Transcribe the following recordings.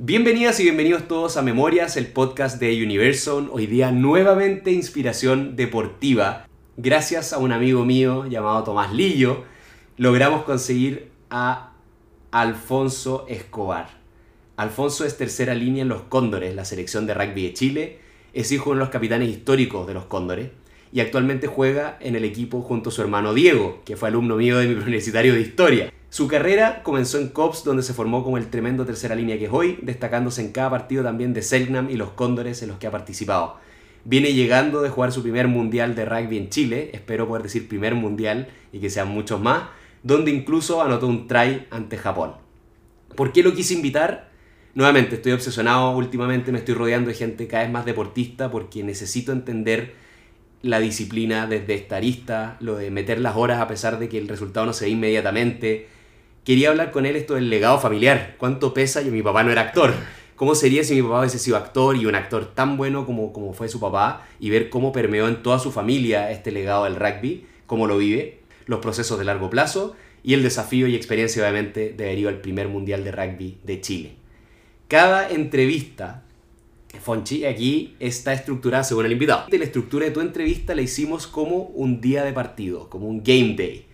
Bienvenidas y bienvenidos todos a Memorias, el podcast de Universal. Hoy día nuevamente inspiración deportiva. Gracias a un amigo mío llamado Tomás Lillo, logramos conseguir a Alfonso Escobar. Alfonso es tercera línea en los Cóndores, la selección de rugby de Chile. Es hijo de uno de los capitanes históricos de los Cóndores y actualmente juega en el equipo junto a su hermano Diego, que fue alumno mío de mi universitario de historia. Su carrera comenzó en COPS, donde se formó como el tremendo tercera línea que es hoy, destacándose en cada partido también de Selknam y los Cóndores en los que ha participado. Viene llegando de jugar su primer mundial de rugby en Chile, espero poder decir primer mundial y que sean muchos más, donde incluso anotó un try ante Japón. ¿Por qué lo quise invitar? Nuevamente, estoy obsesionado últimamente, me estoy rodeando de gente cada vez más deportista porque necesito entender la disciplina desde esta arista, lo de meter las horas a pesar de que el resultado no se ve inmediatamente. Quería hablar con él esto del legado familiar, cuánto pesa, y mi papá no era actor. ¿Cómo sería si mi papá hubiese sido actor y un actor tan bueno como, como fue su papá y ver cómo permeó en toda su familia este legado del rugby, cómo lo vive, los procesos de largo plazo y el desafío y experiencia obviamente de haber ido al primer mundial de rugby de Chile. Cada entrevista Fonchi, aquí está estructurada según el invitado. La estructura de tu entrevista la hicimos como un día de partido, como un game day.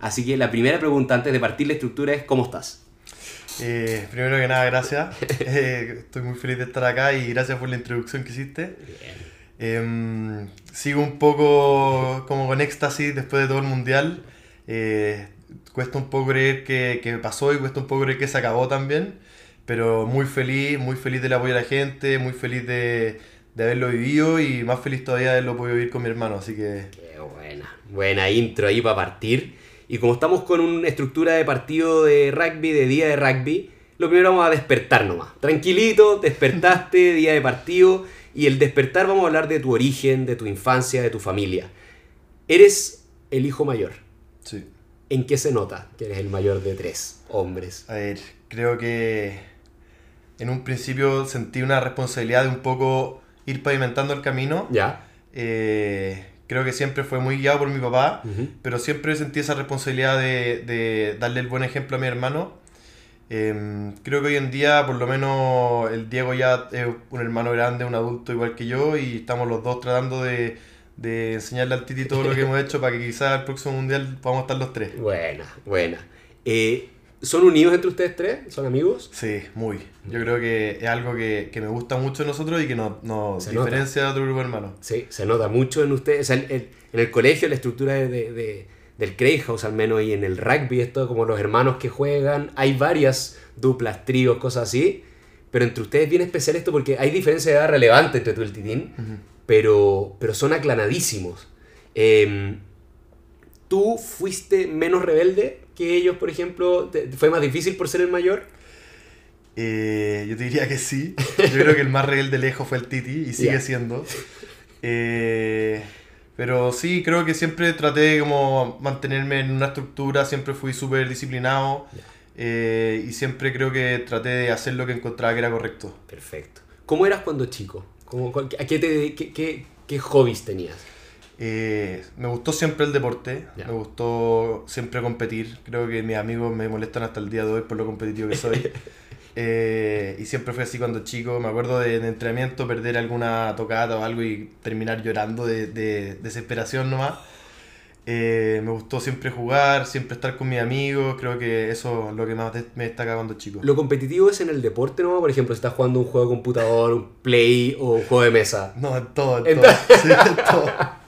Así que la primera pregunta antes de partir la estructura es ¿cómo estás? Eh, primero que nada, gracias. Eh, estoy muy feliz de estar acá y gracias por la introducción que hiciste. Em, sigo un poco como con éxtasis después de todo el mundial. Eh, cuesta un poco creer que, que pasó y cuesta un poco creer que se acabó también pero muy feliz, muy feliz del apoyo de la gente, muy feliz de, de haberlo vivido y más feliz todavía de haberlo podido vivir con mi hermano, así que... Qué buena, buena intro ahí para partir. Y como estamos con una estructura de partido de rugby, de día de rugby, lo primero vamos a despertar nomás. Tranquilito, despertaste, día de partido, y el despertar vamos a hablar de tu origen, de tu infancia, de tu familia. Eres el hijo mayor. Sí. ¿En qué se nota que eres el mayor de tres hombres? A ver, creo que en un principio sentí una responsabilidad de un poco ir pavimentando el camino. Ya. Eh, creo que siempre fue muy guiado por mi papá, pero siempre sentí esa responsabilidad de, de, darle el buen ejemplo a mi hermano. Em, creo que hoy en día, por lo menos, el Diego ya es un hermano grande, un adulto igual que yo, y estamos los dos tratando de, de enseñarle al Titi todo lo que hemos hecho para que quizás el próximo mundial podamos estar los tres. Buena, buena. Eh, ¿Son unidos entre ustedes tres? ¿Son amigos? Sí, muy. Yo creo que es algo que, que me gusta mucho de nosotros y que nos, nos diferencia de otro grupo hermano. Sí, se nota mucho en ustedes. en el colegio la estructura de, de, del Craig House al menos y en el rugby, esto como los hermanos que juegan, hay varias duplas, tríos, cosas así. Pero entre ustedes es bien especial esto porque hay diferencia de edad relevante entre tú y el Titín, pero, pero son aclanadísimos. Em, ¿Tú fuiste menos rebelde que ellos, por ejemplo? ¿Fue más difícil por ser el mayor? Eh, yo te diría que sí. Yo creo que el más rebelde lejos fue el Titi y sigue siendo. Eh, pero sí, creo que siempre traté de como mantenerme en una estructura, siempre fui súper disciplinado eh, y siempre creo que traté de hacer lo que encontraba que era correcto. Perfecto. ¿Cómo eras cuando chico? ¿Cómo, ¿A qué, te, qué, qué, qué hobbies tenías? Eh, me gustó siempre el deporte, me gustó siempre competir. Creo que mis amigos me molestan hasta el día de hoy por lo competitivo que soy. Eh, y siempre fue así cuando chico. Me acuerdo de, entrenamiento perder alguna tocata o algo y terminar llorando de, desesperación nomás. Eh, me gustó siempre jugar, siempre estar con mis amigos. Creo que eso es lo que más me destaca cuando chico. ¿Lo competitivo es en el deporte, no? Por ejemplo, si estás jugando un juego de computador, un play o un juego de mesa. No, en todo, en, todo. Sí, en todo.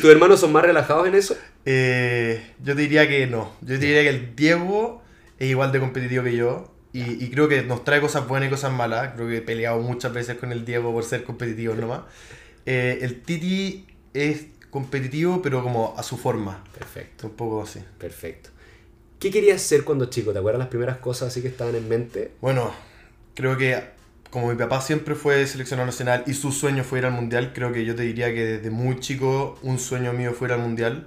¿Tus hermanos son más relajados en eso? Eh, yo diría que no. Yo diría que el Diego es igual de competitivo que yo. Y, creo que nos trae cosas buenas y cosas malas. Creo que he peleado muchas veces con el Diego por ser competitivo nomás. Eh, el Titi es competitivo, pero como a su forma. Perfecto. Un poco así. Perfecto. ¿Qué querías ser cuando chico? ¿Te acuerdas las primeras cosas así que estaban en mente? Bueno, creo que como mi papá siempre fue seleccionado nacional y su sueño fue ir al mundial, creo que yo te diría que desde muy chico un sueño mío fue ir al mundial.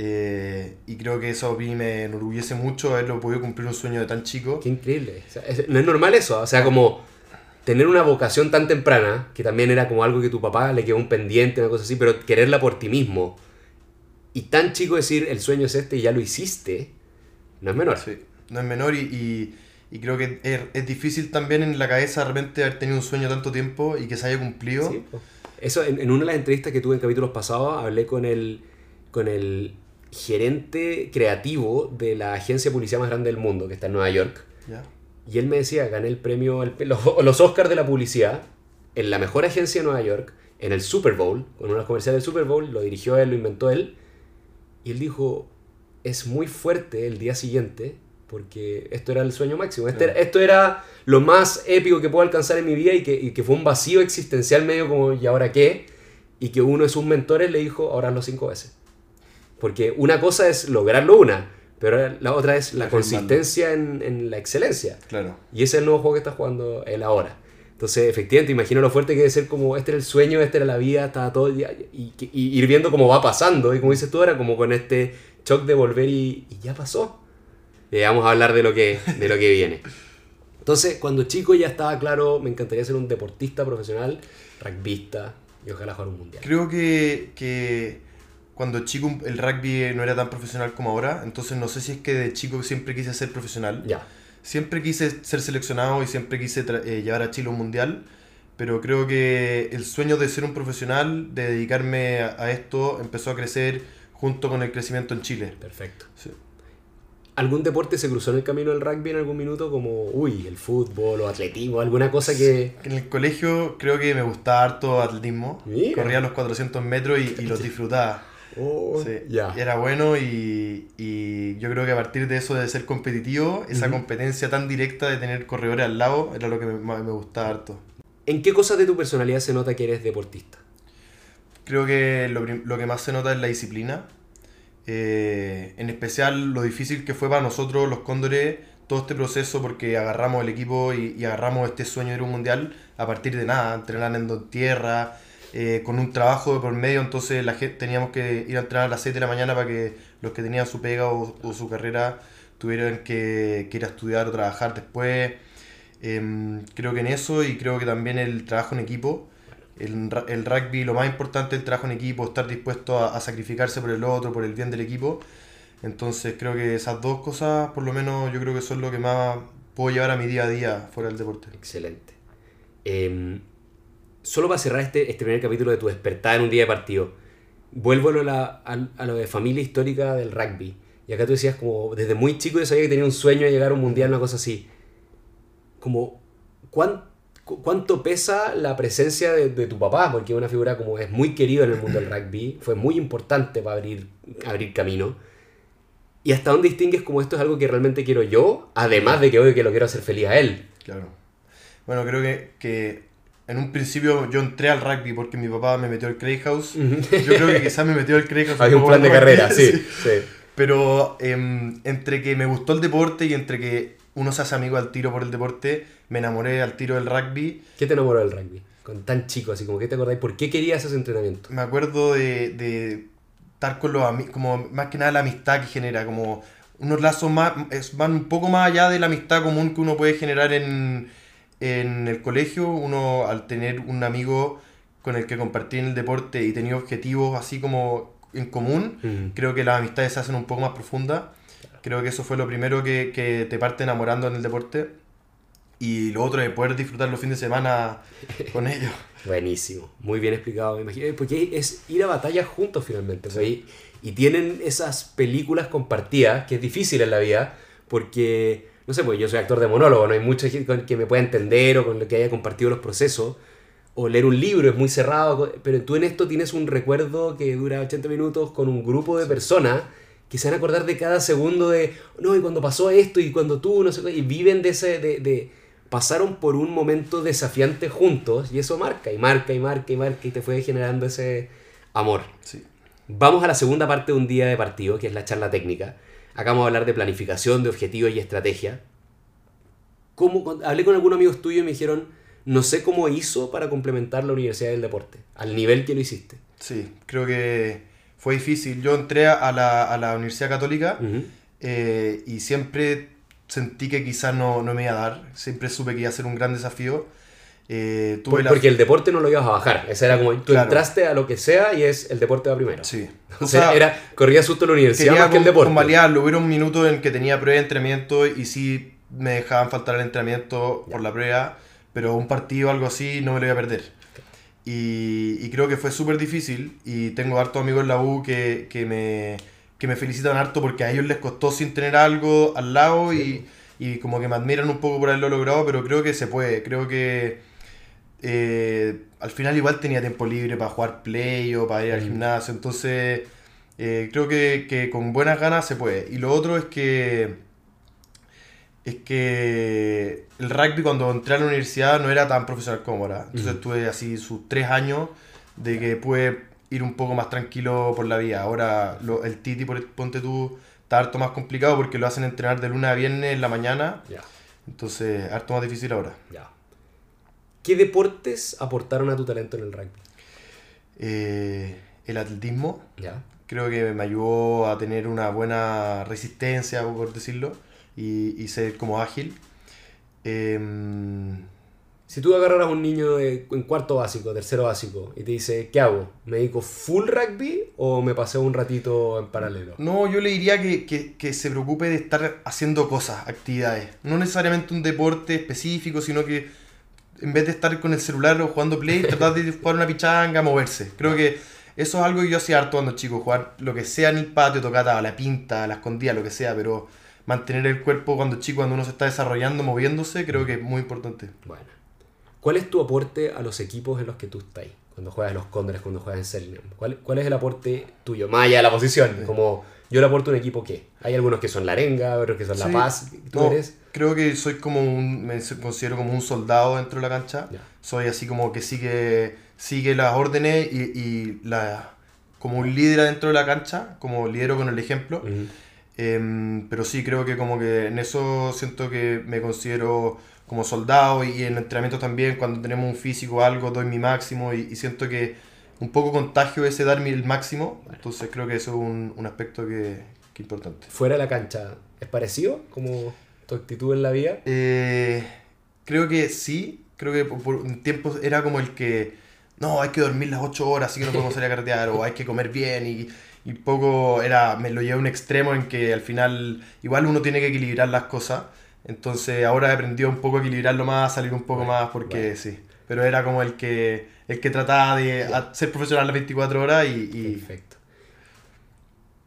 Eh, y creo que eso a mí me enorgullece mucho haberlo podido cumplir un sueño de tan chico. Qué increíble. no es normal eso. O sea, como tener una vocación tan temprana, que también era como algo que tu papá le quedó un pendiente, una cosa así, pero quererla por ti mismo. Y tan chico decir el sueño es este y ya lo hiciste, no es menor. Sí, no es menor y Y creo que es, es difícil también en la cabeza de repente haber tenido un sueño tanto tiempo y que se haya cumplido. Sí. Eso, en, en una de las entrevistas que tuve en capítulos pasados, hablé con el, con el gerente creativo de la agencia de publicidad más grande del mundo, que está en Nueva York. Y él me decía, gané el premio, el- los, los Oscars de la publicidad, en la mejor agencia de Nueva York, en el Super Bowl, con uno de los comerciales del Super Bowl, lo dirigió él, lo inventó él. Y él dijo, es muy fuerte el día siguiente, porque esto era el sueño máximo. Este Claro. esto era lo más épico que puedo alcanzar en mi vida y que, y que fue un vacío existencial medio como, ¿y ahora qué? Y que uno de sus mentores le dijo, ahora hazlo cinco veces. Porque una cosa es lograrlo una, pero la otra es la consistencia en, en la excelencia. Claro. Y ese es el nuevo juego que está jugando él ahora. Entonces, efectivamente, imagino lo fuerte que debe ser como, este era el sueño, esta era la vida, estaba todo el día, y, y- y ir viendo cómo va pasando, y como dices tú ahora, como con este shock de volver y, y ya pasó. Y vamos a hablar de lo, que, de lo que viene. Entonces, cuando chico ya estaba claro, me encantaría ser un deportista profesional, rugbyista, y ojalá jugar un mundial. Creo que, que cuando chico el rugby no era tan profesional como ahora, entonces no sé si es que de chico siempre quise ser profesional. Ya, Siempre quise ser seleccionado y siempre quise eh, llevar a Chile a un mundial, pero creo que el sueño de ser un profesional, de dedicarme a, a esto, empezó a crecer junto con el crecimiento en Chile. perfecto. Sí. ¿Algún deporte se cruzó en el camino del rugby en algún minuto? Como, uy, el fútbol o atletismo, alguna cosa que... En el colegio creo que me gustaba harto atletismo. Mira. Corría los 400 metros y, y los disfrutaba. Oh, Sí. Era bueno y, y yo creo que a partir de eso de ser competitivo, esa competencia tan directa de tener corredores al lado, era lo que me, gustaba harto. ¿En qué cosas de tu personalidad se nota que eres deportista? Creo que lo que más se nota es la disciplina. Eh, en especial lo difícil que fue para nosotros los Cóndores todo este proceso porque agarramos el equipo y, agarramos este sueño de ir a un mundial a partir de nada, entrenando en tierra, eh, con un trabajo de por medio, entonces la gente, teníamos que ir a entrenar a las 7 de la mañana para que los que tenían su pega o, o su carrera tuvieran que, que ir a estudiar o trabajar después. Em, creo que en eso y creo que también el trabajo en equipo. El, el rugby, lo más importante es el trabajo en equipo, estar dispuesto a, sacrificarse por el otro, por el bien del equipo. Entonces creo que esas dos cosas, por lo menos, yo creo que son lo que más puedo llevar a mi día a día fuera del deporte. Excelente. Em, solo para cerrar este, este primer capítulo de tu despertar en un día de partido, vuelvo a lo, la- a- lo de familia histórica del rugby. Y acá tú decías como, desde muy chico yo sabía que tenía un sueño de llegar a un mundial, una cosa así. Como, ¿cuán- cu- ¿cuánto pesa la presencia de, de tu papá? Porque es una figura como es muy querido en el mundo del rugby, fue muy importante para abrir, abrir camino. ¿Y hasta dónde distingues como esto es algo que realmente quiero yo? Además de que obvio que lo quiero hacer feliz a él. Claro. Bueno, creo que, que en un principio yo entré al rugby porque mi papá me metió al Craig House. Yo creo que quizás me metió al Craig House. Hay un plan de carrera, sí. sí. sí. Pero em, entre que me gustó el deporte y entre que uno se hace amigo al tiro por el deporte, me enamoré al tiro del rugby. ¿Qué te enamoró del rugby? Con tan chico, así como que te acordáis, ¿por qué querías ese entrenamiento? Me acuerdo de, de estar con los amigos, como más que nada la amistad que genera, como unos lazos más, van un poco más allá de la amistad común que uno puede generar en, en el colegio. Uno al tener un amigo con el que compartir en el deporte y tenía objetivos así como en común, Mm. creo que las amistades se hacen un poco más profundas. Creo que eso fue lo primero que, que te parte enamorando en el deporte. Y lo otro es poder disfrutar los fines de semana con ellos. Buenísimo, muy bien explicado, me imagino. Porque es ir a batallas juntos finalmente. pues, y, y tienen esas películas compartidas, que es difícil en la vida, porque, no sé, pues yo soy actor de monólogo, no hay mucha gente con que me pueda entender o con lo que haya compartido los procesos. O leer un libro es muy cerrado, pero tú en esto tienes un recuerdo que dura 80 minutos con un grupo de personas que se van a acordar de cada segundo de, no, y cuando pasó esto, y cuando tú, no sé qué, y viven de ese, de, de- pasaron por un momento desafiante juntos, y eso marca, y marca, y marca, y marca, y te fue generando ese amor. Sí. Vamos a la segunda parte de un día de partido, que es la charla técnica. Acá vamos a hablar de planificación, de objetivos y estrategia. ¿Cómo, cuando- hablé con algunos amigos tuyos y me dijeron, no sé cómo hizo para complementar la Universidad del Deporte, al nivel que lo hiciste. Sí, creo que fue difícil. Yo entré a la, a la Universidad Católica eh, y siempre sentí que quizás no, no me iba a dar. Siempre supe que iba a ser un gran desafío. Eh, tuve Por- la- Porque el deporte no lo ibas a bajar. Esa era como, tú Claro. entraste a lo que sea y es el deporte va primero. Sí. O sea, era, corría susto la universidad más que el con- deporte. Hubo un minuto en que tenía prueba de entrenamiento y sí me dejaban faltar el entrenamiento por la prueba, pero un partido algo así no me lo iba a perder. Y, y creo que fue súper difícil y tengo hartos amigos en la U que, que, me, que me felicitan harto porque a ellos les costó sin tener algo al lado y, y como que me admiran un poco por haberlo logrado, pero creo que se puede, creo que eh, al final igual tenía tiempo libre para jugar play o para ir al gimnasio, entonces eh, creo que, que, con buenas ganas se puede. Y lo otro es que es que el rugby cuando entré a la universidad no era tan profesional como ahora. Entonces tuve así sus tres años de que pude ir un poco más tranquilo por la vida. Ahora lo, el Titi, ponte tú, está harto más complicado porque lo hacen entrenar de lunes a viernes en la mañana. Entonces, harto más difícil ahora. ¿Qué deportes aportaron a tu talento en el rugby? Eh, el atletismo. Creo que me ayudó a tener una buena resistencia, por decirlo, y, y ser como ágil. Eh, si tú agarraras a un niño en cuarto básico, tercero básico, y te dice, ¿qué hago? ¿Me dedico full rugby o me paseo un ratito en paralelo? No, yo le diría que, que, que, se preocupe de estar haciendo cosas, actividades. No necesariamente un deporte específico, sino que en vez de estar con el celular o jugando play, tratar de jugar una pichanga, moverse. Creo que eso es algo que yo hacía harto cuando chico, jugar lo que sea en el patio, tocata, la pinta, la escondida, lo que sea, pero mantener el cuerpo cuando chico, cuando uno se está desarrollando, moviéndose, creo que es muy importante. Bueno. ¿Cuál es tu aporte a los equipos en los que tú estás? Cuando juegas en los Cóndores, cuando juegas en Selenium. ¿Cuál, ¿Cuál es el aporte tuyo? Más allá de la posición. Como yo le aporto un equipo qué? Hay algunos que son la arenga, otros que son la paz. ¿Tú eres? Creo que soy como un. Me considero como un soldado dentro de la cancha. Soy así como que sigue, sigue las órdenes y, y la, como un líder dentro de la cancha, como lidero con el ejemplo. Em, pero sí, creo que como que en eso siento que me considero como soldado y, en entrenamiento también, cuando tenemos un físico o algo, doy mi máximo y, siento que un poco contagio ese dar el máximo. Entonces creo que eso es un, un aspecto que, que, importante. Fuera de la cancha, ¿es parecido como tu actitud en la vida? Eh, creo que sí. Creo que por, un tiempo era como el que, no, hay que dormir las 8 horas, así que no podemos salir a cartear, o hay que comer bien y y poco era, me lo llevé a un extremo en que al final igual uno tiene que equilibrar las cosas. Entonces ahora he aprendido un poco a equilibrarlo más, a salir un poco más, porque sí. Pero era como el que, el que trataba de ser profesional las 24 horas y, Perfecto.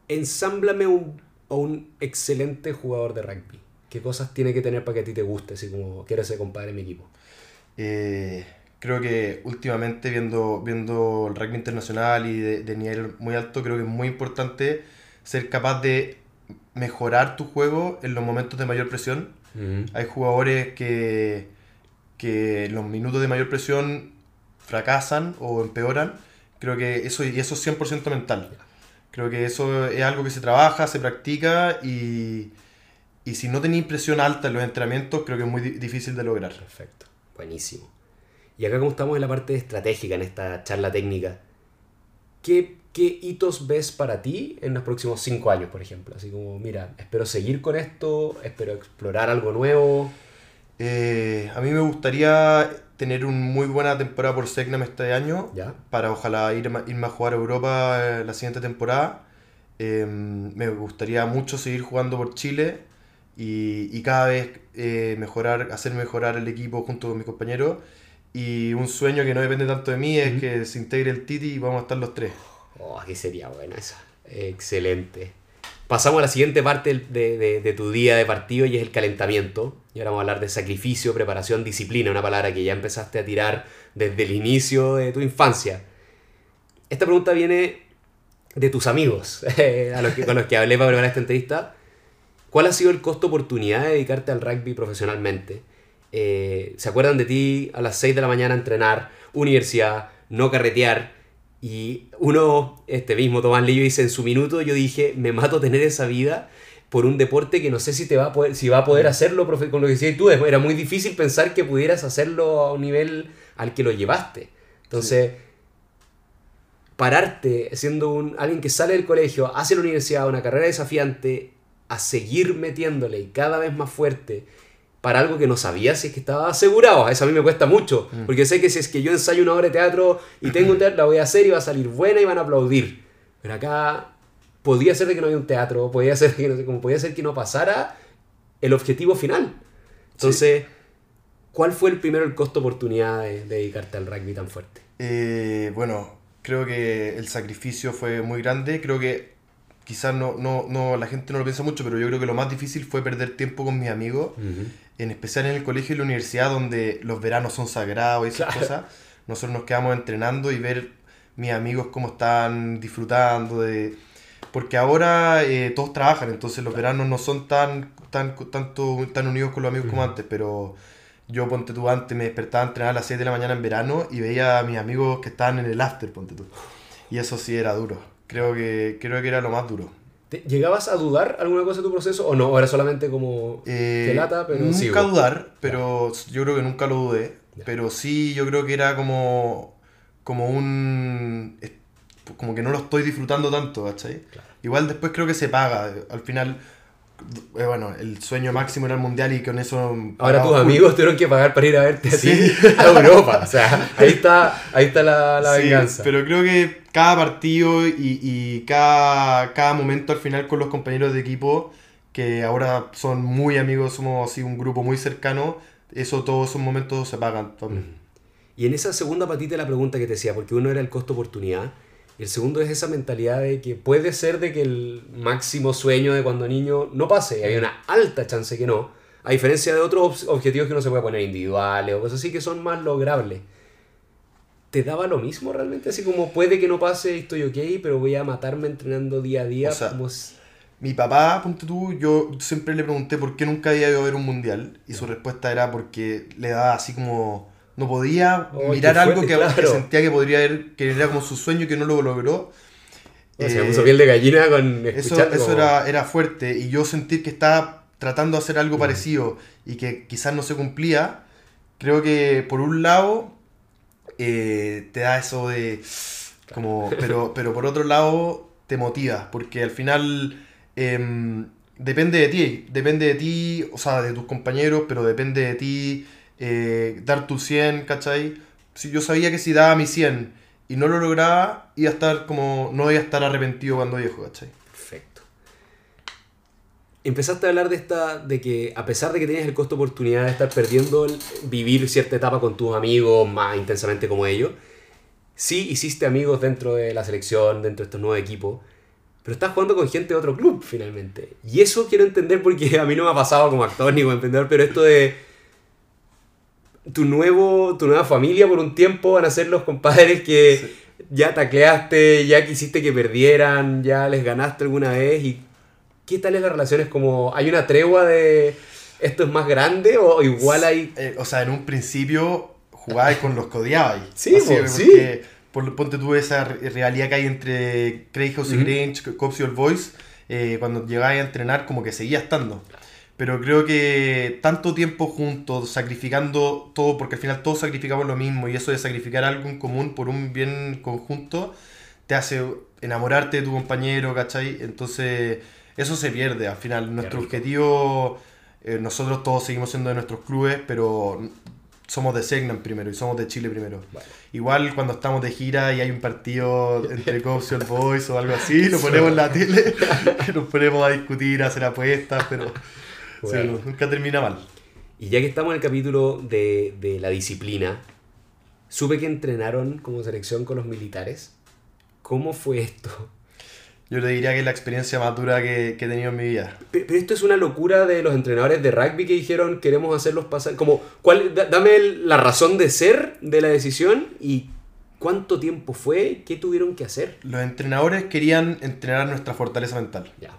Ensámblame un, a un excelente jugador de rugby. ¿Qué cosas tiene que tener para que a ti te guste? Así como, quiero ser compadre en mi equipo. Eh, creo que últimamente viendo, viendo el rugby internacional y de, de, nivel muy alto, creo que es muy importante ser capaz de mejorar tu juego en los momentos de mayor presión hay jugadores que, que en los minutos de mayor presión fracasan o empeoran. Creo que eso, y eso es 100% mental. Creo que eso es algo que se trabaja, se practica y, y si no tenéis presión alta en los entrenamientos, creo que es muy difícil de lograr. Perfecto, buenísimo. Y acá como estamos en la parte estratégica, en esta charla técnica, ¿qué ¿qué hitos ves para ti en los próximos cinco años, por ejemplo? Así como, mira, espero seguir con esto, espero explorar algo nuevo. Eh, a mí me gustaría tener una muy buena temporada por Segnam este año, ¿Ya? para ojalá ir, irme a jugar a Europa eh, la siguiente temporada. Eh, me gustaría mucho seguir jugando por Chile y, y cada vez mejorar, hacer mejorar el equipo junto con mis compañeros. Y un sueño que no depende tanto de mí es que se integre el Titi y vamos a estar los tres. Oh, aquí sería bueno eso. Excelente. Pasamos a la siguiente parte de, de, de, tu día de partido y es el calentamiento. Y ahora vamos a hablar de sacrificio, preparación, disciplina, una palabra que ya empezaste a tirar desde el inicio de tu infancia. Esta pregunta viene de tus amigos, a los que, con los que hablé para preparar esta entrevista. ¿Cuál ha sido el costo-oportunidad de dedicarte al rugby profesionalmente? Eh, ¿Se acuerdan de ti a las 6 de la mañana entrenar, universidad, no carretear? Y uno, este mismo Tomás Lillo dice, en su minuto yo dije, me mato tener esa vida por un deporte que no sé si te va a poder, si va a poder hacerlo, con lo que decías tú, era muy difícil pensar que pudieras hacerlo a un nivel al que lo llevaste. Entonces, pararte siendo un, alguien que sale del colegio, hace la universidad, una carrera desafiante, a seguir metiéndole y cada vez más fuerte, para algo que no sabía si es que estaba asegurado. Eso a mí me cuesta mucho, mm. porque sé que si es que yo ensayo una obra de teatro y tengo un teatro, la voy a hacer y va a salir buena y van a aplaudir. Pero acá podía ser de que no había un teatro, podía ser que no, como podía ser que no pasara el objetivo final. Entonces, ¿cuál fue el primero el costo oportunidad de, de dedicarte al rugby tan fuerte? Eh, bueno, creo que el sacrificio fue muy grande. Creo que quizás no, no, no, la gente no lo piensa mucho, pero yo creo que lo más difícil fue perder tiempo con mis amigos, en especial en el colegio y la universidad, donde los veranos son sagrados y esas Claro. cosas. Nosotros nos quedamos entrenando y ver mis amigos cómo están disfrutando de... Porque ahora eh, todos trabajan, entonces los veranos no son tan, tan, tanto, tan unidos con los amigos como antes, pero yo, ponte tú, antes me despertaba a entrenar a las 6 de la mañana en verano y veía a mis amigos que estaban en el after, ponte tú. Y eso sí era duro. Creo que, creo que era lo más duro. ¿Te- ¿Llegabas a dudar alguna cosa de tu proceso o no? ¿O era solamente como Eh, que lata, pero nunca sigo? dudar, pero yo creo que nunca lo dudé. Ya. Pero sí, yo creo que era como, como un... Como que no lo estoy disfrutando tanto, ¿cachai? Igual después creo que se paga. Al final, eh, bueno, el sueño máximo era el mundial y con eso... Ahora tus amigos tuvieron que pagar para ir a verte Sí. a Europa. O sea, ahí está, ahí está la, la Sí, venganza. pero creo que cada partido y, y cada, cada momento al final con los compañeros de equipo, que ahora son muy amigos, somos así un grupo muy cercano, eso todos esos momentos se pagan también. Y en esa segunda patita la pregunta que te decía, porque uno era el costo oportunidad, el segundo es esa mentalidad de que puede ser de que el máximo sueño de cuando niño no pase, y hay una alta chance que no, a diferencia de otros objetivos que uno se puede poner individuales o cosas así que son más logrables. ¿Te daba lo mismo realmente? Así como puede que no pase y estoy ok, pero voy a matarme entrenando día a día. O sea, como Mi papá, ponte tú, yo siempre le pregunté por qué nunca había ido a ver un mundial, y su respuesta era porque le daba así como... No podía Oh, mirar algo que, sentía que podría haber, que era como su sueño que no lo logró. o sea, Eh, puso piel de gallina con Eso, eso como- era, era fuerte y yo sentir que estaba tratando de hacer algo parecido y que quizás no se cumplía, creo que por un lado eh, te da eso de como, pero, pero por otro lado te motiva, porque al final em, depende de ti, depende de ti, o sea, de tus compañeros, pero depende de ti eh, dar tu 100, ¿cachai? Si yo sabía que si daba mi 100 y no lo lograba, iba a estar como, no iba a estar arrepentido cuando viejo, ¿cachai? Empezaste a hablar de esta, de que a pesar de que tenías el costo de oportunidad de estar perdiendo el vivir cierta etapa con tus amigos más intensamente como ellos, sí hiciste amigos dentro de la selección, dentro de estos nuevos equipos, pero estás jugando con gente de otro club finalmente. Y eso quiero entender porque a mí no me ha pasado como actor ni como emprendedor, pero esto de tu, nuevo, tu nueva familia por un tiempo van a ser los compadres que ya tacleaste, ya quisiste que perdieran, ya les ganaste alguna vez. ¿Y qué tal es la relación? ¿Es como, hay una tregua de esto es más grande o igual hay... Eh, o sea, en un principio jugabas con los que odiabas. Sí, Así, po, porque, sí. por- ponte tú esa ri- rivalidad que hay entre Craig House y Ujú. Grange, Cops y All Boys, eh, cuando llegabas a entrenar como que seguía estando. Pero creo que tanto tiempo juntos, sacrificando todo, porque al final todos sacrificamos lo mismo y eso de sacrificar algo en común por un bien conjunto, te hace enamorarte de tu compañero, ¿cachai? Entonces, eso se pierde. Al final, nuestro objetivo, eh, nosotros todos seguimos siendo de nuestros clubes, pero somos de Segnan primero y somos de Chile primero. Vale. Igual cuando estamos de gira y hay un partido entre Cops y All Boys o algo así, lo ponemos en la tele nos ponemos a discutir, a hacer apuestas, pero nunca termina mal. Y ya que estamos en el capítulo de, de la disciplina, supe que entrenaron como selección con los militares. ¿Cómo fue esto? Yo te diría que es la experiencia más dura que, que he tenido en mi vida. Pero, pero esto es una locura de los entrenadores de rugby que dijeron queremos hacerlos pasar. Como, ¿cuál, da- dame el- la razón de ser de la decisión y cuánto tiempo fue, qué tuvieron que hacer. Los entrenadores querían entrenar nuestra fortaleza mental. Ya.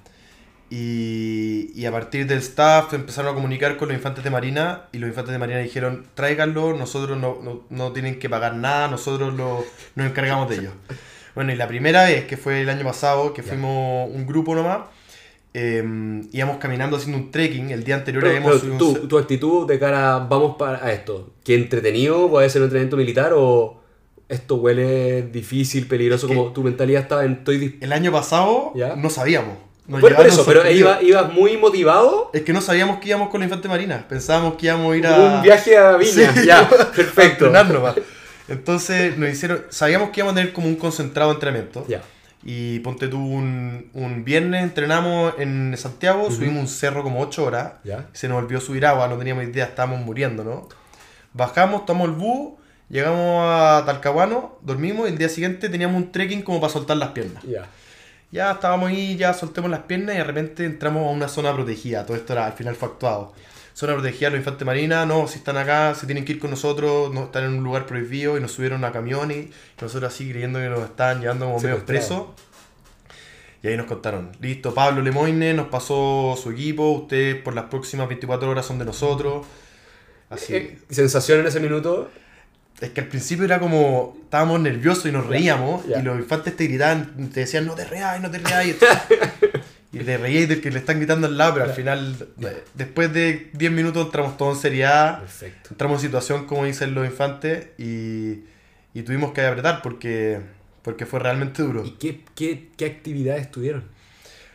Y, y a partir del staff empezaron a comunicar con los infantes de Marina y los infantes de Marina dijeron, tráiganlo, nosotros no, no, no tienen que pagar nada, nosotros lo, nos encargamos de ellos. Bueno, y la primera vez, que fue el año pasado, que Ya. fuimos un grupo nomás, eh, íbamos caminando haciendo un trekking, el día anterior Pero, habíamos pero subido un tu, actitud de cara vamos para a esto, ¿qué entretenido puede ser un entrenamiento militar o esto huele difícil, peligroso? Como tu mentalidad estaba en estoy El año pasado Ya. no sabíamos. Nos Por, por eso, pero sorprendidos. iba, ibas muy motivado. Es que no sabíamos que íbamos con la Infante Marina. Pensábamos que íbamos a ir a... Un viaje a Viña, Sí, ya, perfecto. Entonces nos hicieron... Sabíamos que íbamos a tener como un concentrado de entrenamiento. Ya. Y ponte tú un, un viernes, entrenamos en Santiago, subimos un cerro como 8 horas. ¿Ya? Se nos olvidó subir agua, no teníamos idea, estábamos muriendo, ¿no? Bajamos, tomamos el bus, llegamos a Talcahuano, dormimos y el día siguiente teníamos un trekking como para soltar las piernas. Ya. Ya estábamos ahí, ya soltemos las piernas y de repente entramos a una zona protegida. Todo esto era al final fue actuado. Zona protegida, los infantes marinas, no, si están acá, se tienen que ir con nosotros, no están en un lugar prohibido y nos subieron a camiones y nosotros así creyendo que nos estaban llevando como medio Secuestrados. presos. Y ahí nos contaron, listo, Pablo Lemoine nos pasó su equipo, ustedes por las próximas 24 horas son de nosotros. Así. Eh, ¿Sensación en ese minuto? Es que al principio era como, estábamos nerviosos y nos reíamos, ya. y los infantes te gritaban, te decían, no te reáis, no te reáis. y te reíais del que le están gritando al lado, pero al final, después de 10 minutos entramos todos en seriedad, Perfecto. entramos en situación, como dicen los infantes, y, y tuvimos que apretar porque, porque fue realmente duro. ¿Y qué, qué, qué actividades tuvieron?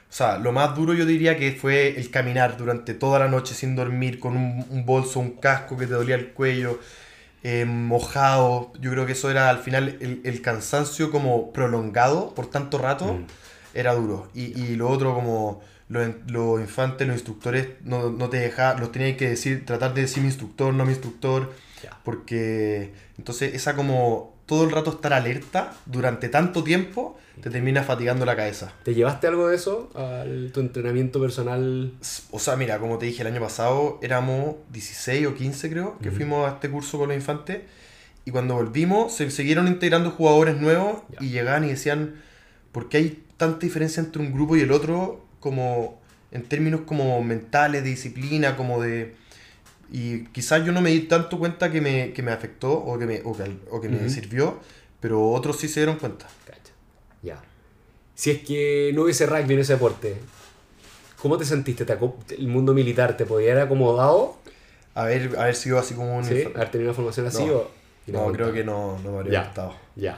O sea, lo más duro yo diría que fue el caminar durante toda la noche sin dormir, con un, un bolso, un casco que te dolía el cuello, eh, mojado. Yo creo que eso era al final el, el cansancio como prolongado por tanto rato, Mm. Era duro. Y, y lo otro como los, los infantes, los instructores, no, no te dejaban, los tenías que decir, tratar de decir mi instructor, no mi instructor, porque entonces esa como todo el rato estar alerta durante tanto tiempo te termina fatigando la cabeza. ¿Te llevaste algo de eso a tu entrenamiento personal? O sea, mira, como te dije, el año pasado éramos 16 o 15 creo, que fuimos a este curso con los infantes. Y cuando volvimos, se siguieron integrando jugadores nuevos y llegaban y decían, ¿por qué hay tanta diferencia entre un grupo y el otro? Como en términos como mentales, de disciplina, como de... Y quizás yo no me di tanto cuenta que me, que me afectó o que me, o que, o que me sirvió, pero otros sí se dieron cuenta. Cacha. Ya. Si es que no hubiese rugby en ese deporte, ¿cómo te sentiste? ¿Te aco- ¿El mundo militar te podía haber acomodado? Haber, haber sido así como un... ¿Sí? ¿Haber tenido una formación así? No. o- No, creo que no, no me habría Ya. gustado. Ya.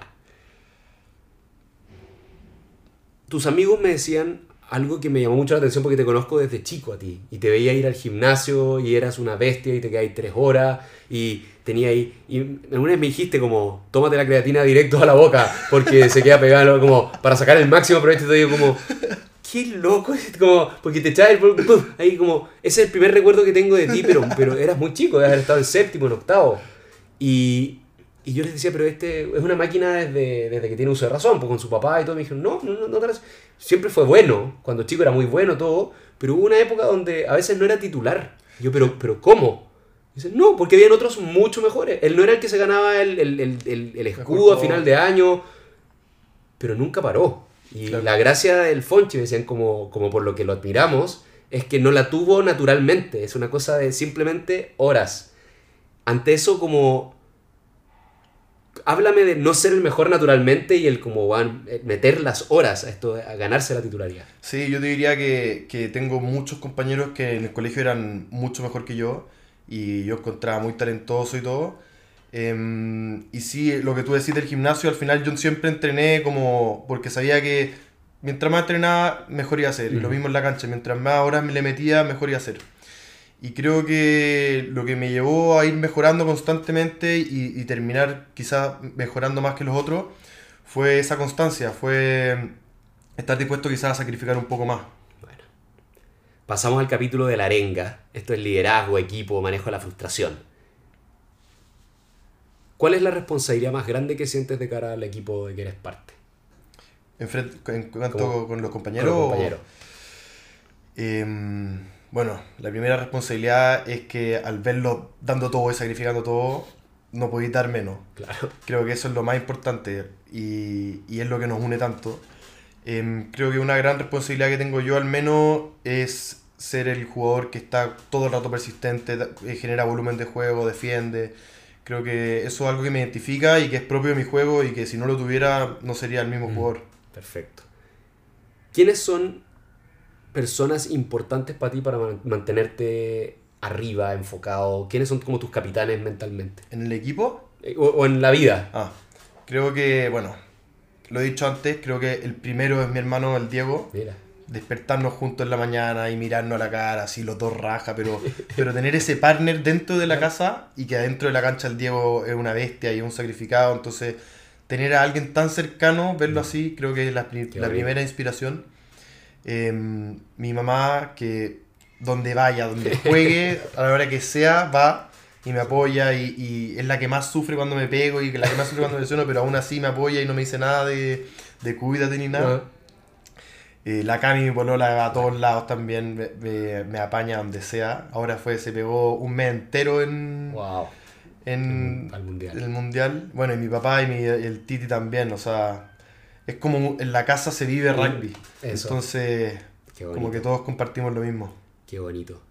Tus amigos me decían algo que me llamó mucho la atención porque te conozco desde chico a ti. Y te veía ir al gimnasio y eras una bestia y te quedáis tres horas y tenía ahí... Y alguna vez me dijiste como, tómate la creatina directo a la boca porque se queda pegado como para sacar el máximo provecho. Y te digo como, qué loco. es como, porque te echaba el... pum, ahí como, ese es el primer recuerdo que tengo de ti, pero, pero eras muy chico, de haber estado en séptimo, en octavo. Y, y yo les decía, pero este es una máquina desde, desde que tiene uso de razón, pues con su papá y todo. Me dijeron, no, no, no, no te la- Siempre fue bueno. Cuando chico era muy bueno todo. Pero hubo una época donde a veces no era titular. Yo, pero, pero ¿cómo? Dicen, no, porque habían otros mucho mejores. Él no era el que se ganaba el, el, el, el- escudo a final de año. Pero nunca paró. Y Claro. la gracia del Fonchi, decían como, como por lo que lo admiramos, es que no la tuvo naturalmente. Es una cosa de simplemente horas. Ante eso, como háblame de no ser el mejor naturalmente y el como van eh, meter las horas a esto a ganarse la titularidad. Sí, yo te diría que, que tengo muchos compañeros que en el colegio eran mucho mejor que yo y yo encontraba muy talentoso y todo. Em, y sí, lo que tú decís del gimnasio, al final yo siempre entrené como porque sabía que mientras más entrenaba, mejor iba a ser. Y lo mismo en la cancha, mientras más horas me le metía, mejor iba a ser. Y creo que lo que me llevó a ir mejorando constantemente y, y terminar quizás mejorando más que los otros fue esa constancia, fue estar dispuesto quizás a sacrificar un poco más. Bueno. Pasamos al capítulo de la arenga. Esto es liderazgo, equipo, manejo de la frustración. ¿Cuál es la responsabilidad más grande que sientes de cara al equipo de que eres parte? En, frente- en cuanto con los Con compañeros. los compañeros. em, bueno, la primera responsabilidad es que al verlo dando todo y sacrificando todo, no podéis dar menos. Claro. Creo que eso es lo más importante y, y es lo que nos une tanto. Em, creo que una gran responsabilidad que tengo yo al menos es ser el jugador que está todo el rato persistente, eh, genera volumen de juego, defiende. Creo que eso es algo que me identifica y que es propio de mi juego y que si no lo tuviera no sería el mismo Mm. jugador. Perfecto. ¿Quiénes son personas importantes para ti para man- mantenerte arriba, enfocado? ¿Quiénes son como tus capitanes mentalmente? En el equipo, Eh, O, o en la vida. ah, creo que, bueno, lo he dicho antes, creo que el primero es mi hermano, el Diego. Mira. despertarnos juntos en la mañana y mirarnos a la cara, así los dos raja, pero, pero tener ese partner dentro de la casa y que adentro de la cancha el Diego es una bestia y es un sacrificado, entonces tener a alguien tan cercano, verlo así, creo que es la, primera inspiración. Em, mi mamá, que donde vaya, donde juegue, a la hora que sea, va y me apoya y, y es la que más sufre cuando me pego y la que más sufre cuando me lesiono, pero aún así me apoya y no me dice nada de, de cuídate ni nada. Eh, la Cami, mi polola, va a todos lados también, me, me- me apaña donde sea. Ahora fue, se pegó un mes entero en, Wow. en, Al mundial. el mundial. Bueno, y mi papá y, mi- el Titi también, o sea, es como en la casa se vive rugby. Eso. Entonces, como que todos compartimos lo mismo. Qué bonito.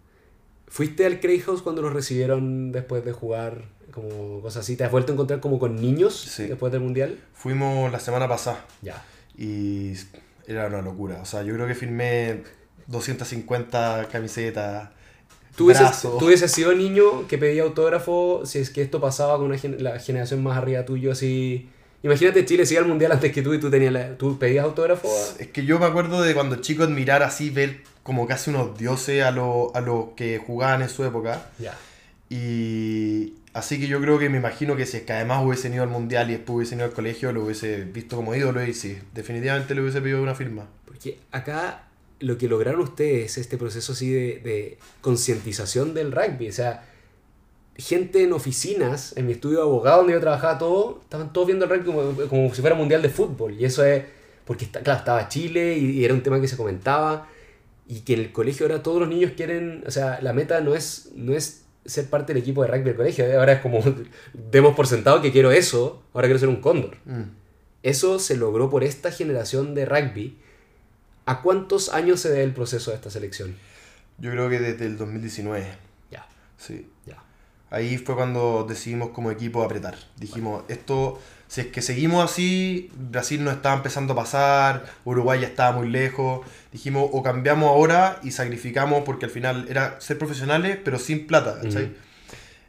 ¿Fuiste al Craig House cuando los recibieron después de jugar? Como cosas así. ¿Te has vuelto a encontrar como con niños Sí. después del mundial? Fuimos la semana pasada Ya. y era una locura. O sea, yo creo que firmé 250 camisetas. ¿Tú hubieses, tú hubieses sido niño que pedía autógrafo si es que esto pasaba con una la generación más arriba tuyo así? Imagínate Chile sigue al mundial antes que tú y tú tenías la- tú pedías autógrafo. Es que yo me acuerdo de cuando chico admirar así, ver como casi unos dioses a los a los que jugaban en su época. Ya. Y así que yo creo que me imagino que si es que además hubiese ido al mundial y después hubiese ido al colegio, lo hubiese visto como ídolo y sí, definitivamente le hubiese pedido una firma. Porque acá lo que lograron ustedes es este proceso así de, de concientización del rugby. O sea, gente en oficinas, en mi estudio de abogado donde yo trabajaba todo, estaban todos viendo el rugby como, como si fuera mundial de fútbol. Y eso es porque, está, claro, estaba Chile y, y era un tema que se comentaba. Y que en el colegio ahora todos los niños quieren, o sea, la meta no es, no es ser parte del equipo de rugby del colegio. Ahora es como, demos por sentado que quiero eso, ahora quiero ser un cóndor. Mm. Eso se logró por esta generación de rugby. ¿A cuántos años se debe el proceso de esta selección? Yo creo que desde el 2019, Ya, sí. ya. Ahí fue cuando decidimos como equipo apretar. Dijimos, esto, si es que seguimos así, Brasil nos estaba empezando a pasar, Uruguay ya estaba muy lejos. Dijimos, o cambiamos ahora y sacrificamos, porque al final era ser profesionales, pero sin plata, ¿cachai?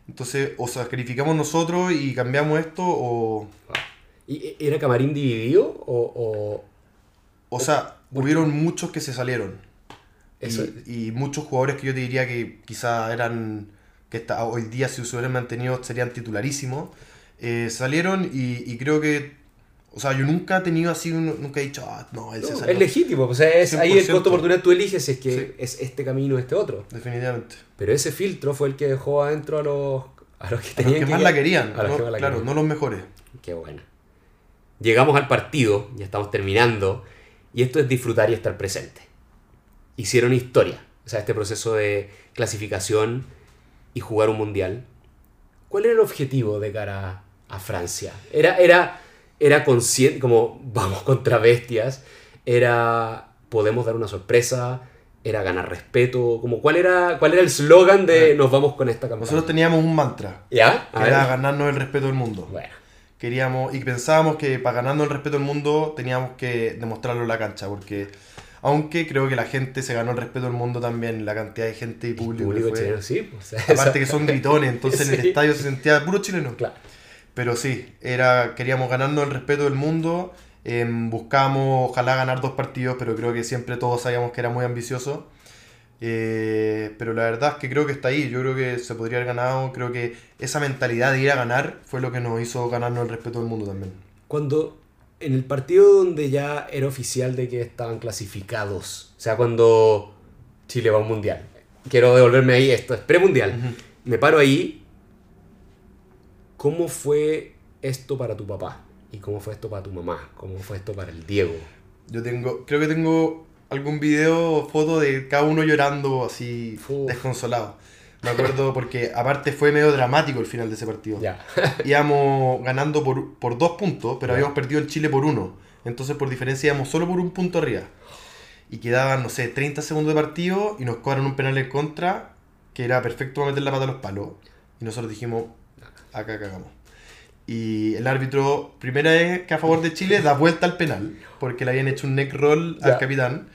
Entonces, o sacrificamos nosotros y cambiamos esto, o... ¿Y era camarín dividido o...? o- O sea, hubieron muchos que se salieron. Eso- Y, y muchos jugadores que yo te diría que quizá eran, que está, hoy día si se hubieran mantenido serían titularísimos, eh, salieron y, y creo que, o sea, yo nunca he tenido así, un- nunca he dicho, ah, no, él se salió. es legítimo, o sea, es ahí el 100%. costo oportunidad, tú eliges si es que Sí. es este camino o este otro. Definitivamente. Pero ese filtro fue el que dejó adentro a los, a los que A los tenían que más la querían, A los ¿no? que más la claro, querían. no los mejores. Qué bueno. Llegamos al partido, ya estamos terminando, y esto es disfrutar y estar presente. Hicieron historia, o sea, este proceso de clasificación y jugar un mundial. ¿Cuál era el objetivo de cara a Francia? Era, era, era consciente, como vamos contra bestias, era podemos dar una sorpresa, era ganar respeto, como cuál era, cuál era el slogan de nos vamos con esta campaña. Nosotros teníamos un mantra, ¿Ya? que era ganarnos el respeto del mundo. Bueno, queríamos y pensábamos que para ganarnos el respeto del mundo teníamos que demostrarlo en la cancha porque aunque creo que la gente se ganó el respeto del mundo también la cantidad de gente y público, público fue. chileno, sí. o sea, aparte que son gritones entonces en el estadio se sentía puro chileno Claro. pero sí era queríamos ganarnos el respeto del mundo em, buscábamos ojalá ganar dos partidos pero creo que siempre todos sabíamos que era muy ambicioso Eh, pero la verdad es que creo que está ahí yo creo que se podría haber ganado creo que esa mentalidad de ir a ganar fue lo que nos hizo ganarnos el respeto del mundo también Cuando en el partido donde ya era oficial de que estaban clasificados, o sea, cuando Chile va a un mundial, quiero devolverme ahí, esto es premundial, me paro ahí, ¿cómo fue esto para tu papá? ¿Y cómo fue esto para tu mamá? ¿Cómo fue esto para el Diego? Yo tengo, creo que tengo algún video o foto de cada uno llorando así Uf. desconsolado. Me acuerdo porque aparte fue medio dramático el final de ese partido. Ya. Íbamos ganando por, por dos puntos, pero Ya. habíamos perdido en Chile por uno. Entonces por diferencia íbamos solo por un punto arriba. Y quedaban, no sé, 30 segundos de partido y nos cobran un penal en contra que era perfecto para meter la pata a los palos. Y nosotros dijimos, acá cagamos. Y el árbitro, primera vez que a favor de Chile, da vuelta al penal, porque le habían hecho un neck roll Ya. al capitán.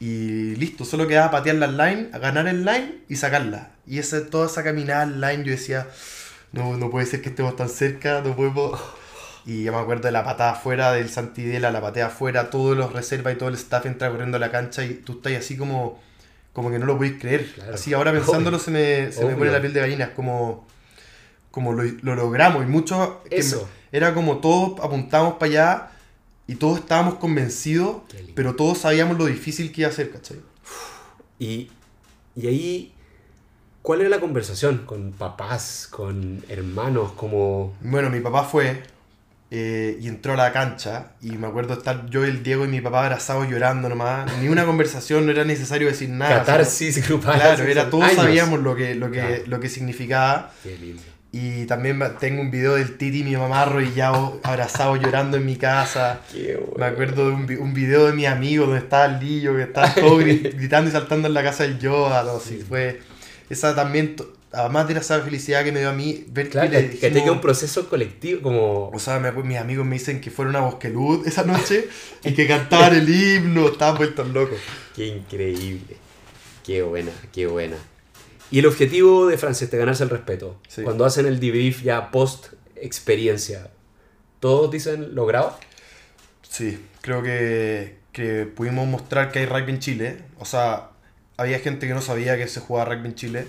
Y listo, solo quedaba patear la line, ganar el line y sacarla. Y esa, toda esa caminada line, yo decía, no, no puede ser que estemos tan cerca, no podemos... Y ya me acuerdo de la patada afuera del Santidela, la patea afuera, todos los reservas y todo el staff entra corriendo a la cancha y tú estás así como, como que no lo podéis creer. Claro. Así ahora pensándolo se me, se me pone la piel de gallina, es como, como lo, lo logramos y muchos... que Eso. me- era como todos apuntamos para allá y todos estábamos convencidos, pero todos sabíamos lo difícil que iba a ser, ¿cachai? Y, y ahí, ¿cuál era la conversación con papás, con hermanos, como... Bueno, mi papá fue eh, y entró a la cancha y me acuerdo estar yo, el Diego y mi papá abrazados llorando nomás. Ni una conversación, no era necesario decir nada. catarsis grupal? Claro, era, todos años? sabíamos lo que, lo, que, lo que significaba. Qué lindo. Y también tengo un video del Titi y mi mamá arrodillados, abrazados, llorando en mi casa. Qué bueno. Me acuerdo de un, vi- un video de mi amigo donde estaba el Lillo, que estaba todo gri- gritando y saltando en la casa del Yoda. No, sí, fue. Esa también, además de esa felicidad que me dio a mí, ver Claro, que, que tenga un proceso colectivo como... O sea, me mis amigos me dicen que fueron a Bosquelud esa noche y que cantaban el himno, estaban vueltos locos. Qué increíble. Qué buena, qué buena. Y el objetivo de Frances de ganarse el respeto. Sí. Cuando hacen el debrief ya post experiencia, ¿todos dicen logrado? Sí, creo que, que pudimos mostrar que hay rugby en Chile. O sea, había gente que no sabía que se jugaba rugby en Chile.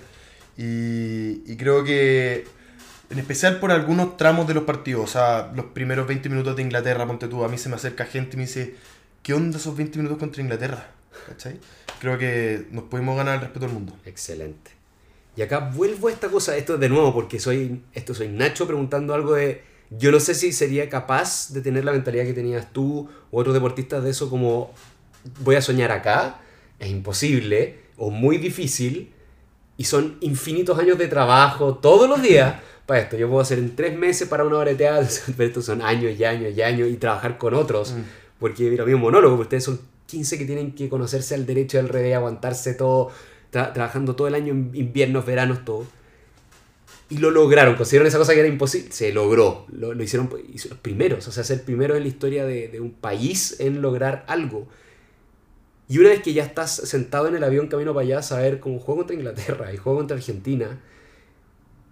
Y, y creo que, en especial por algunos tramos de los partidos, o sea, los primeros 20 minutos de Inglaterra, ponte tú, a mí se me acerca gente y me dice, ¿qué onda esos 20 minutos contra Inglaterra? ¿Cachai? Creo que nos pudimos ganar el respeto del mundo. Excelente. Y acá vuelvo a esta cosa, esto de nuevo, porque soy, esto soy Nacho preguntando algo de, yo no sé si sería capaz de tener la mentalidad que tenías tú u otros deportistas de eso como, voy a soñar acá, es imposible o muy difícil y son infinitos años de trabajo todos los días para esto. Yo puedo hacer en tres meses para una hora de teatro, pero estos son años y años y años y trabajar con otros. Mm. Porque mira, mi monólogo, ustedes son 15 que tienen que conocerse al derecho y al revés, aguantarse todo, tra- trabajando todo el año, inviernos, veranos, todo. Y lo lograron, consiguieron esa cosa que era imposible, se logró, lo, lo hicieron los primeros, o sea, ser primero en la historia de, de un país en lograr algo. Y una vez que ya estás sentado en el avión camino para allá, saber cómo juego contra Inglaterra y juego contra Argentina,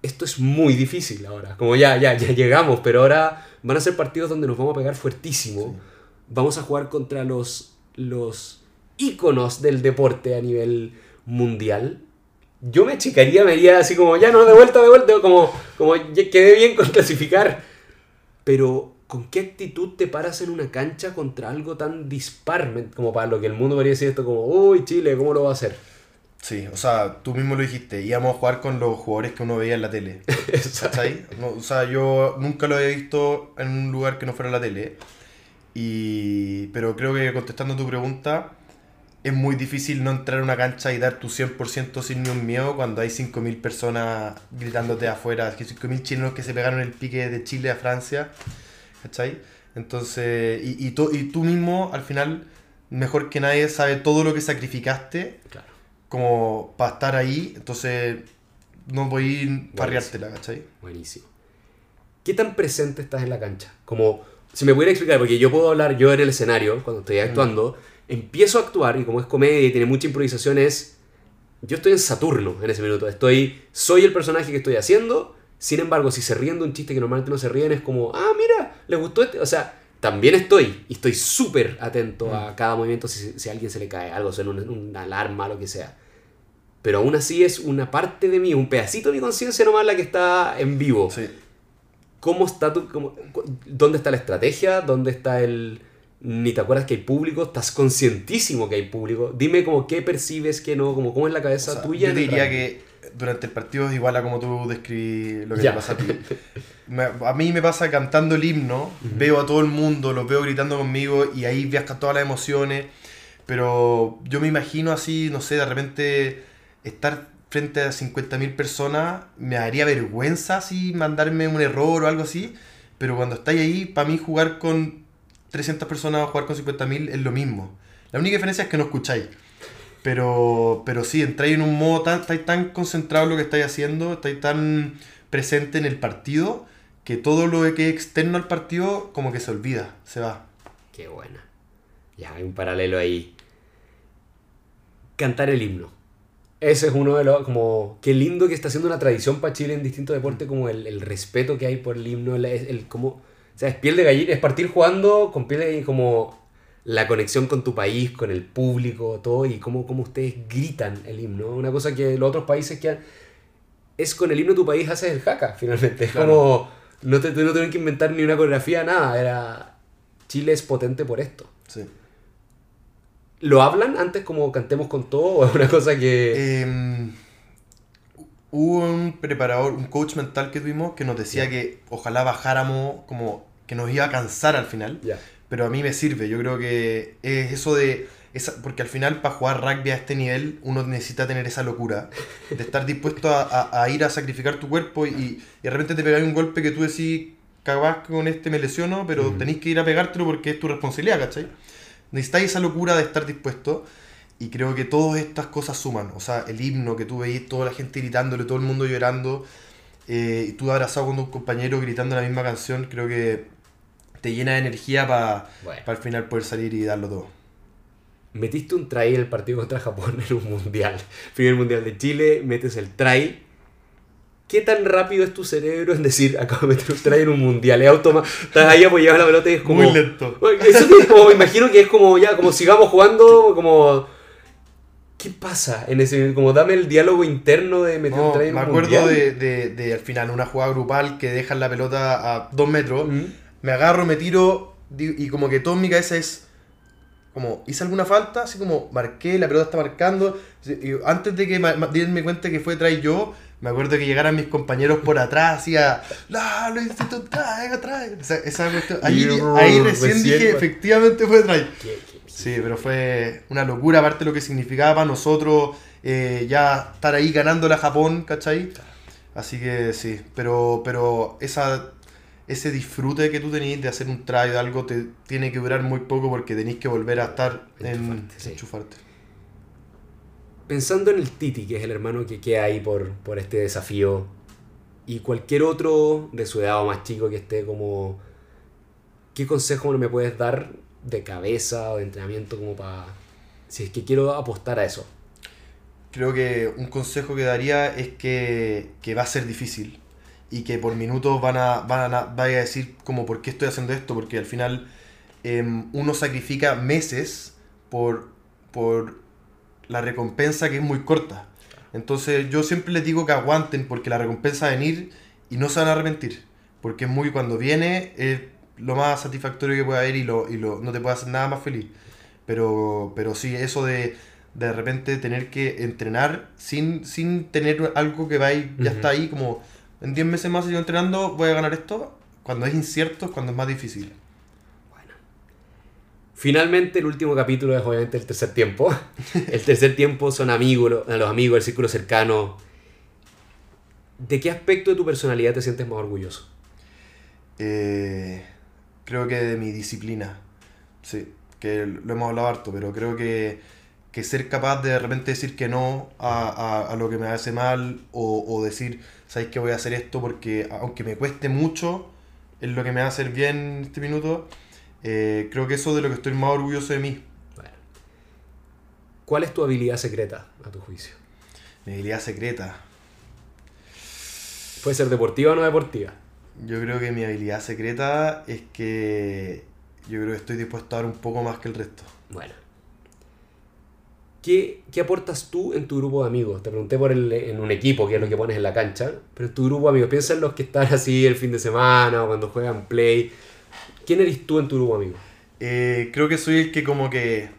esto es muy difícil ahora. Como ya, ya, ya llegamos, pero ahora van a ser partidos donde nos vamos a pegar fuertísimo. Vamos a jugar contra los, los íconos del deporte a nivel mundial. Yo me achicaría, me iría así como, ya no, de vuelta, de vuelta, como, como ya quedé bien con clasificar. Pero, ¿con qué actitud te paras en una cancha contra algo tan dispar? Como para lo que el mundo podría decir esto como, uy, Chile, ¿cómo lo va a hacer? Sí, o sea, tú mismo lo dijiste, íbamos a jugar con los jugadores que uno veía en la tele. ¿Cachai? No, o sea, yo nunca lo había visto en un lugar que no fuera la tele. Y, pero creo que contestando tu pregunta, es muy difícil no entrar a una cancha y dar tu 100% sin ni un miedo cuando hay 5.000 personas gritándote afuera, que 5.000 chilenos que se pegaron el pique de Chile a Francia. ¿Cachai? Entonces, y, y, tú- y tú mismo, al final, mejor que nadie, sabe todo lo que sacrificaste Claro. como para estar ahí, entonces no voy a parreártela, ¿cachai? Buenísimo. ¿Qué tan presente estás en la cancha? Como, si me pudiera explicar, porque yo puedo hablar yo en el escenario, cuando estoy actuando, empiezo a actuar y como es comedia y tiene mucha improvisación, es. Yo estoy en Saturno en ese minuto. Estoy. Soy el personaje que estoy haciendo. Sin embargo, si se ríen de un chiste que normalmente no se ríen, es como, ah, mira, les gustó este. O sea, también estoy. Y estoy súper atento a cada movimiento si, si a alguien se le cae algo, suena una, una alarma, lo que sea. Pero aún así es una parte de mí, un pedacito de mi conciencia nomás la que está en vivo. Sí. ¿Cómo está tu, cómo- ¿Dónde está la estrategia? ¿Dónde está el... Ni te acuerdas que hay público? ¿Estás conscientísimo que hay público? Dime como qué percibes, qué no, como cómo es la cabeza O sea, tuya. yo te diría que durante el partido es igual a como tú describí lo que Ya. te pasa a ti. Me- a mí me pasa cantando el himno, veo a todo el mundo, los veo gritando conmigo y ahí viajan todas las emociones, pero yo me imagino así, no sé, de repente estar frente a 50.000 personas me daría vergüenza así mandarme un error o algo así, pero cuando estáis ahí, para mí jugar con 300 personas o jugar con 50.000 es lo mismo. La única diferencia es que no escucháis. Pero, pero sí, entráis en un modo tan, estáis tan concentrado en lo que estáis haciendo, estáis tan presente en el partido, que todo lo que es externo al partido como que se olvida, se va. Qué buena. Ya, hay un paralelo ahí. Cantar el himno. Ese es uno de los, como, qué lindo que está haciendo una tradición para Chile en distintos deportes, como el, el respeto que hay por el himno, el, el como, sea, es piel de gallina, es partir jugando con piel de gallina, como la conexión con tu país, con el público, todo, y cómo, cómo ustedes gritan el himno. Una cosa que los otros países que han- es con el himno de tu país haces el jaca, finalmente. Es como, no, te, no que inventar ni una coreografía, nada. Era, Chile es potente por esto. Sí. ¿Lo hablan antes como cantemos con todo o es una cosa que...? Em, hubo un preparador, un coach mental que tuvimos que nos decía que ojalá bajáramos como que nos iba a cansar al final. Pero a mí me sirve, yo creo que es eso de esa, porque al final para jugar rugby a este nivel uno necesita tener esa locura de estar dispuesto a, a, ir a sacrificar tu cuerpo y, y, de repente te pegáis un golpe que tú decís, cagás con este me lesiono, pero tenéis que ir a pegártelo porque es tu responsabilidad, ¿cachai? Necesitáis esa locura de estar dispuesto y creo que todas estas cosas suman, o sea, el himno que tú veis, toda la gente gritándole, todo el mundo llorando, eh, y tú abrazado con un compañero gritando la misma canción, creo que te llena de energía para al final poder salir y darlo todo metiste un try en el partido contra Japón en un mundial. Primer mundial de Chile, metes el try. ¿Qué tan rápido es tu cerebro en decir, acabo de meter un try en un mundial? Es automático. Estás ahí apoyado la pelota y es como. Muy lento. Eso es como, me imagino que es como ya, como sigamos jugando, como. ¿Qué pasa en ese como dame el diálogo interno de meter un try en un mundial? Me acuerdo de, de, de, al final una jugada grupal que dejan la pelota a dos metros, me agarro, me tiro y como que todo en mi cabeza es como hice alguna falta, así como marqué, la pelota está marcando. Y antes de que me cuenta que fue try yo, me acuerdo que llegaran mis compañeros por atrás, hacía, ¡La, lo hiciste trae, trae! esa cuestión. Ahí, ahí recién dije, efectivamente fue try. Sí, pero fue una locura, aparte de lo que significaba para nosotros eh, ya estar ahí ganando la Japón, ¿cachai? Así que sí, pero, pero esa ese disfrute que tú tenéis de hacer un try de algo te tiene que durar muy poco porque tenéis que volver a estar en enchufarte. Pensando en el Titi, que es el hermano que queda ahí por, por este desafío, y cualquier otro de su edad o más chico que esté como... ¿Qué consejo me puedes dar de cabeza o de entrenamiento como para... Si es que quiero apostar a eso. Creo que un consejo que daría es que, que va a ser difícil y que por minutos van a, van a, vaya a decir como por qué estoy haciendo esto, porque al final em, uno sacrifica meses por, por la recompensa que es muy corta. Entonces yo siempre les digo que aguanten porque la recompensa va a venir y no se van a arrepentir, porque es muy cuando viene es lo más satisfactorio que puede haber y, lo, y lo, no te puede hacer nada más feliz. Pero, pero sí, eso de de repente tener que entrenar sin, sin tener algo que va ya está ahí como en 10 meses más sigo entrenando, voy a ganar esto. Cuando es incierto es cuando es más difícil. Bueno. Finalmente, el último capítulo es obviamente el tercer tiempo. el tercer tiempo son amigos, los amigos, el círculo cercano. ¿De qué aspecto de tu personalidad te sientes más orgulloso? Eh, creo que de mi disciplina. Sí, que lo hemos hablado harto, pero creo que, que ser capaz de de repente decir que no a, a, a lo que me hace mal o, o decir sabéis que voy a hacer esto porque aunque me cueste mucho, es lo que me va a hacer bien en este minuto. Eh, creo que eso es de lo que estoy más orgulloso de mí. ¿Cuál es tu habilidad secreta, a tu juicio? Mi habilidad secreta. ¿Puede ser deportiva o no deportiva? Yo creo que mi habilidad secreta es que yo creo que estoy dispuesto a dar un poco más que el resto. Bueno. ¿Qué, aportas tú en tu grupo de amigos? Te pregunté por el, en un equipo, que es lo que pones en la cancha, pero tu grupo de amigos, piensa en los que están así el fin de semana o cuando juegan play. ¿Quién eres tú en tu grupo de amigos? Eh, creo que soy el que como que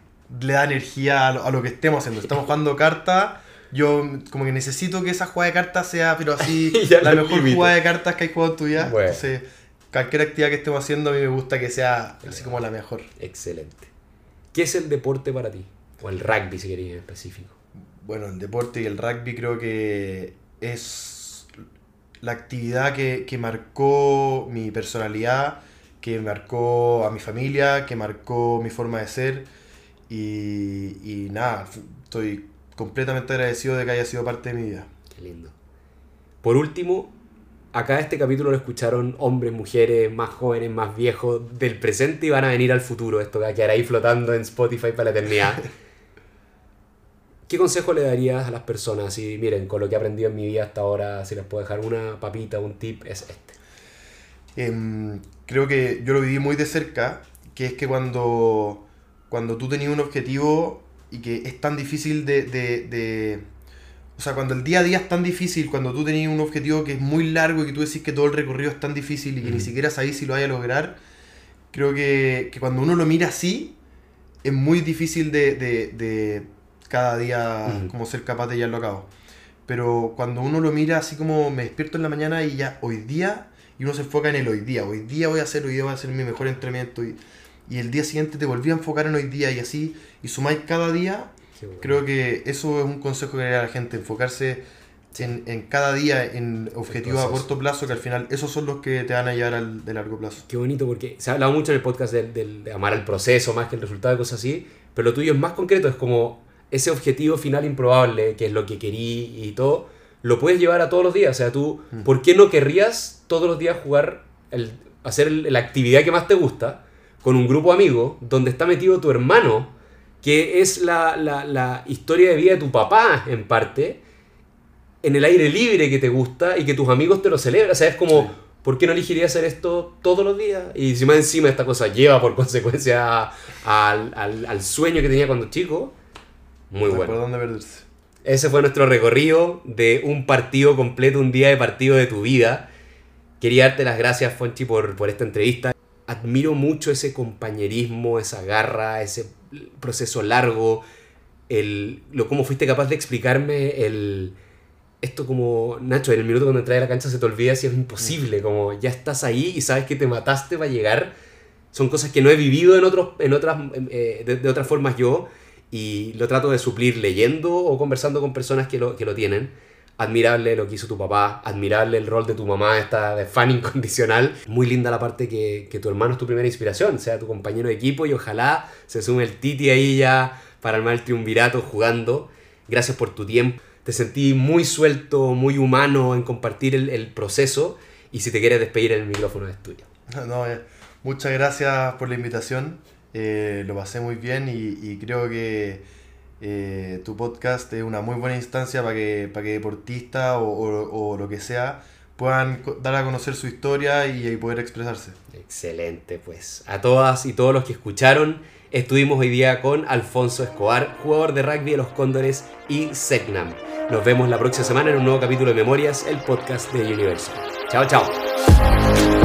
le da energía a lo, que estemos haciendo. Estamos jugando cartas, yo como que necesito que esa jugada de cartas sea, pero así, la mejor jugada de cartas que hay jugado en vida. Entonces, cualquier actividad que estemos haciendo a mí me gusta que sea así como la mejor. Excelente. ¿Qué es el deporte para ti? O el rugby, si queréis en específico. Bueno, el deporte y el rugby creo que es la actividad que, marcó mi personalidad, que marcó a mi familia, que marcó mi forma de ser. Y, y nada, estoy completamente agradecido de que haya sido parte de mi vida. Qué lindo. Por último, acá este capítulo lo escucharon hombres, mujeres, más jóvenes, más viejos, del presente y van a venir al futuro. Esto va a quedar ahí flotando en Spotify para la eternidad. ¿Qué consejo le darías a las personas? Si miren, con lo que he aprendido en mi vida hasta ahora, si les puedo dejar una papita, un tip, es este. Em, creo que yo lo viví muy de cerca, que es que cuando, cuando tú tenías un objetivo y que es tan difícil de, de, de, o sea, cuando el día a día es tan difícil, cuando tú tenías un objetivo que es muy largo y que tú decís que todo el recorrido es tan difícil y que ni siquiera sabes si lo vaya a lograr, creo que, que, cuando uno lo mira así, es muy difícil de, de cada día como ser capaz de llevarlo a cabo. Pero cuando uno lo mira así como me despierto en la mañana y ya hoy día, y uno se enfoca en el hoy día, hoy día voy a hacer, hoy día voy a hacer mi mejor entrenamiento y, y el día siguiente te volví a enfocar en hoy día y así, y sumáis cada día, creo que eso es un consejo que le da a la gente, enfocarse en, en, cada día en objetivos a corto plazo, que al final esos son los que te van a llevar al de largo plazo. Qué bonito, porque se ha hablado mucho en el podcast del, de amar el proceso más que el resultado, cosas así, pero lo tuyo es más concreto, es como ese objetivo final improbable, que es lo que querí y todo, lo puedes llevar a todos los días. O sea, tú, mm. ¿por qué no querrías todos los días jugar, el, hacer la actividad que más te gusta con un grupo amigo donde está metido tu hermano, que es la, la, la historia de vida de tu papá en parte? en el aire libre que te gusta y que tus amigos te lo celebran. O sea, es como, ¿por qué no elegiría hacer esto todos los días? Y si más encima esta cosa lleva por consecuencia al, al, al sueño que tenía cuando chico, muy bueno. ¿Por dónde perderse? Ese fue nuestro recorrido de un partido completo, un día de partido de tu vida. Quería darte las gracias, Fonchi, por, por esta entrevista. Admiro mucho ese compañerismo, esa garra, ese proceso largo, el, lo cómo fuiste capaz de explicarme el, esto como, Nacho, en el minuto cuando entras a la cancha se te olvida si es imposible, como ya estás ahí y sabes que te mataste para llegar. Son cosas que no he vivido en, otros, en otras, eh, de, otras formas yo y lo trato de suplir leyendo o conversando con personas que lo, que lo tienen. Admirable lo que hizo tu papá, admirable el rol de tu mamá, esta de fan incondicional. Muy linda la parte que, que tu hermano es tu primera inspiración, sea tu compañero de equipo y ojalá se sume el Titi ahí ya para armar el triunvirato jugando. Gracias por tu tiempo te sentí muy suelto, muy humano en compartir el, proceso y si te quieres despedir el micrófono es tuyo. No, eh, muchas gracias por la invitación, eh, lo pasé muy bien y, creo que eh, tu podcast es una muy buena instancia para que, para que deportistas o, lo que sea puedan dar a conocer su historia y, poder expresarse. Excelente, pues a todas y todos los que escucharon. Estuvimos hoy día con Alfonso Escobar, jugador de rugby de los Cóndores y Segnam. Nos vemos la próxima semana en un nuevo capítulo de Memorias, el podcast de Universal. Chao, chao.